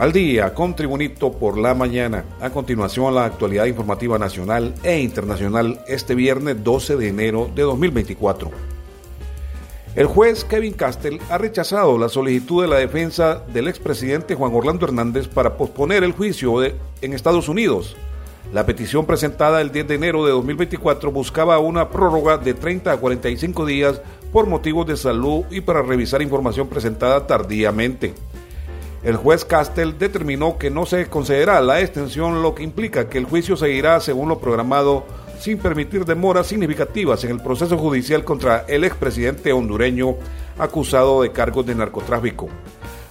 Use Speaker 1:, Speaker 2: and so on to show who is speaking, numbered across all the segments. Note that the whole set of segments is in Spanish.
Speaker 1: Al día con Tribunito por la mañana. A continuación la actualidad informativa nacional e internacional este viernes 12 de enero de 2024. El juez Kevin Castell ha rechazado la solicitud de la defensa del expresidente Juan Orlando Hernández para posponer el juicio en Estados Unidos. La petición presentada el 10 de enero de 2024 buscaba una prórroga de 30 a 45 días por motivos de salud y para revisar información presentada tardíamente. El juez Castell determinó que no se concederá la extensión, lo que implica que el juicio seguirá según lo programado sin permitir demoras significativas en el proceso judicial contra el expresidente hondureño acusado de cargos de narcotráfico.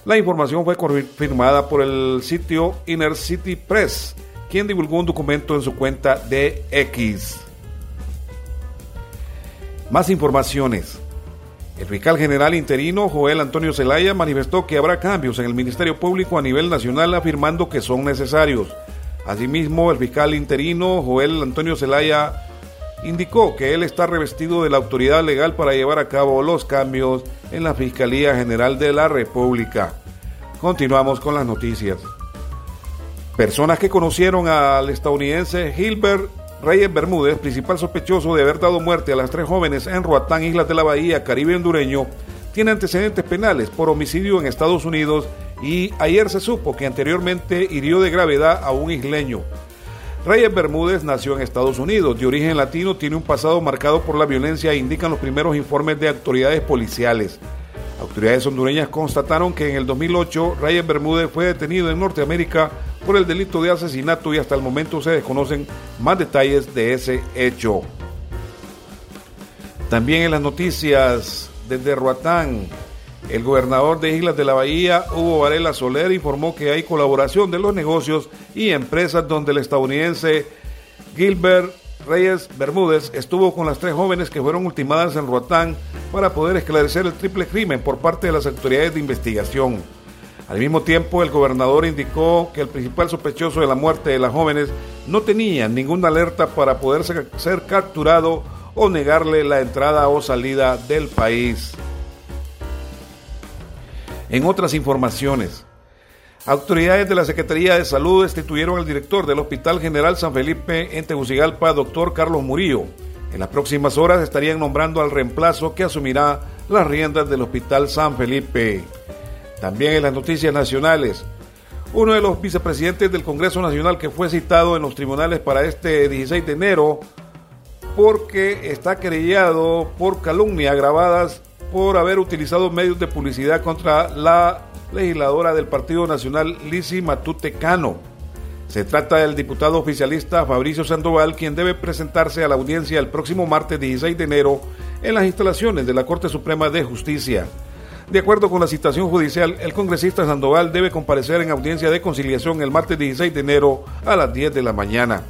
Speaker 1: La información fue confirmada por el sitio Inner City Press, quien divulgó un documento en su cuenta de X. Más informaciones. El fiscal general interino Joel Antonio Zelaya manifestó que habrá cambios en el Ministerio Público a nivel nacional afirmando que son necesarios. Asimismo, el fiscal interino Joel Antonio Zelaya indicó que él está revestido de la autoridad legal para llevar a cabo los cambios en la Fiscalía General de la República. Continuamos con las noticias. Personas que conocieron al estadounidense Gilbert Reyes Bermúdez, principal sospechoso de haber dado muerte a las tres jóvenes en Roatán, Islas de la Bahía, Caribe hondureño, tiene antecedentes penales por homicidio en Estados Unidos y ayer se supo que anteriormente hirió de gravedad a un isleño. Reyes Bermúdez nació en Estados Unidos, de origen latino, tiene un pasado marcado por la violencia, indican los primeros informes de autoridades policiales. Autoridades hondureñas constataron que en el 2008 Reyes Bermúdez fue detenido en Norteamérica por el delito de asesinato y hasta el momento se desconocen más detalles de ese hecho. También en las noticias desde Roatán, el gobernador de Islas de la Bahía, Hugo Varela Soler, informó que hay colaboración de los negocios y empresas donde el estadounidense Gilbert Reyes Bermúdez estuvo con las tres jóvenes que fueron ultimadas en Roatán para poder esclarecer el triple crimen por parte de las autoridades de investigación. Al mismo tiempo, el gobernador indicó que el principal sospechoso de la muerte de las jóvenes no tenía ninguna alerta para poder ser capturado o negarle la entrada o salida del país. En otras informaciones, autoridades de la Secretaría de Salud destituyeron al director del Hospital General San Felipe en Tegucigalpa, doctor Carlos Murillo. En las próximas horas estarían nombrando al reemplazo que asumirá las riendas del Hospital San Felipe. También en las noticias nacionales, uno de los vicepresidentes del Congreso Nacional que fue citado en los tribunales para este 16 de enero porque está querellado por calumnia grabadas por haber utilizado medios de publicidad contra la legisladora del Partido Nacional Lisi Matute Cano. Se trata del diputado oficialista Fabricio Sandoval, quien debe presentarse a la audiencia el próximo martes 16 de enero en las instalaciones de la Corte Suprema de Justicia. De acuerdo con la citación judicial, el congresista Sandoval debe comparecer en audiencia de conciliación el martes 16 de enero a las 10 de la mañana.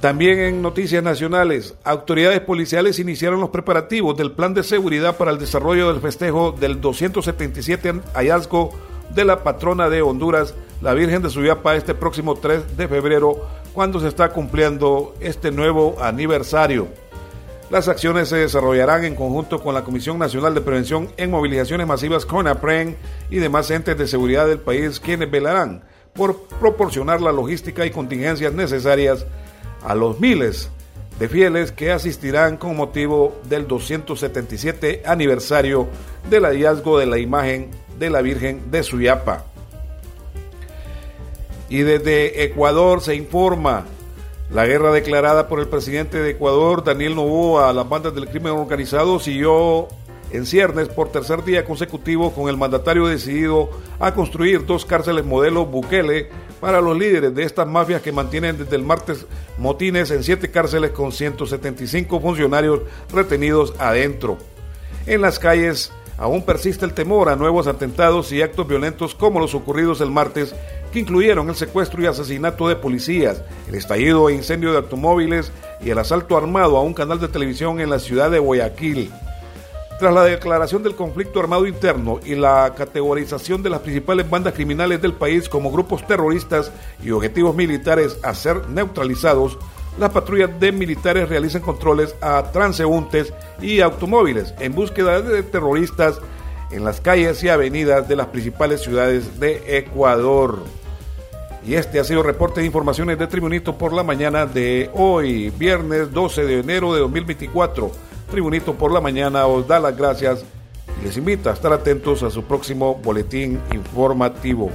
Speaker 1: También en noticias nacionales, autoridades policiales iniciaron los preparativos del plan de seguridad para el desarrollo del festejo del 277 hallazgo de la patrona de Honduras, la Virgen de Suyapa, este próximo 3 de febrero, cuando se está cumpliendo este nuevo aniversario. Las acciones se desarrollarán en conjunto con la Comisión Nacional de Prevención en Movilizaciones Masivas CONAPREN y demás entes de seguridad del país quienes velarán por proporcionar la logística y contingencias necesarias a los miles de fieles que asistirán con motivo del 277 aniversario del hallazgo de la imagen de la Virgen de Suyapa. Y desde Ecuador se informa la guerra declarada por el presidente de Ecuador, Daniel Novoa, a las bandas del crimen organizado siguió en ciernes por tercer día consecutivo con el mandatario decidido a construir dos cárceles modelo Bukele para los líderes de estas mafias que mantienen desde el martes motines en siete cárceles con 175 funcionarios retenidos adentro. En las calles aún persiste el temor a nuevos atentados y actos violentos como los ocurridos el martes que incluyeron el secuestro y asesinato de policías, el estallido e incendio de automóviles y el asalto armado a un canal de televisión en la ciudad de Guayaquil. Tras la declaración del conflicto armado interno y la categorización de las principales bandas criminales del país como grupos terroristas y objetivos militares a ser neutralizados, las patrullas de militares realizan controles a transeúntes y automóviles en búsqueda de terroristas en las calles y avenidas de las principales ciudades de Ecuador. Y este ha sido reporte de informaciones de Tribunito por la mañana de hoy, viernes 12 de enero de 2024. Tribunito por la mañana os da las gracias y les invita a estar atentos a su próximo boletín informativo.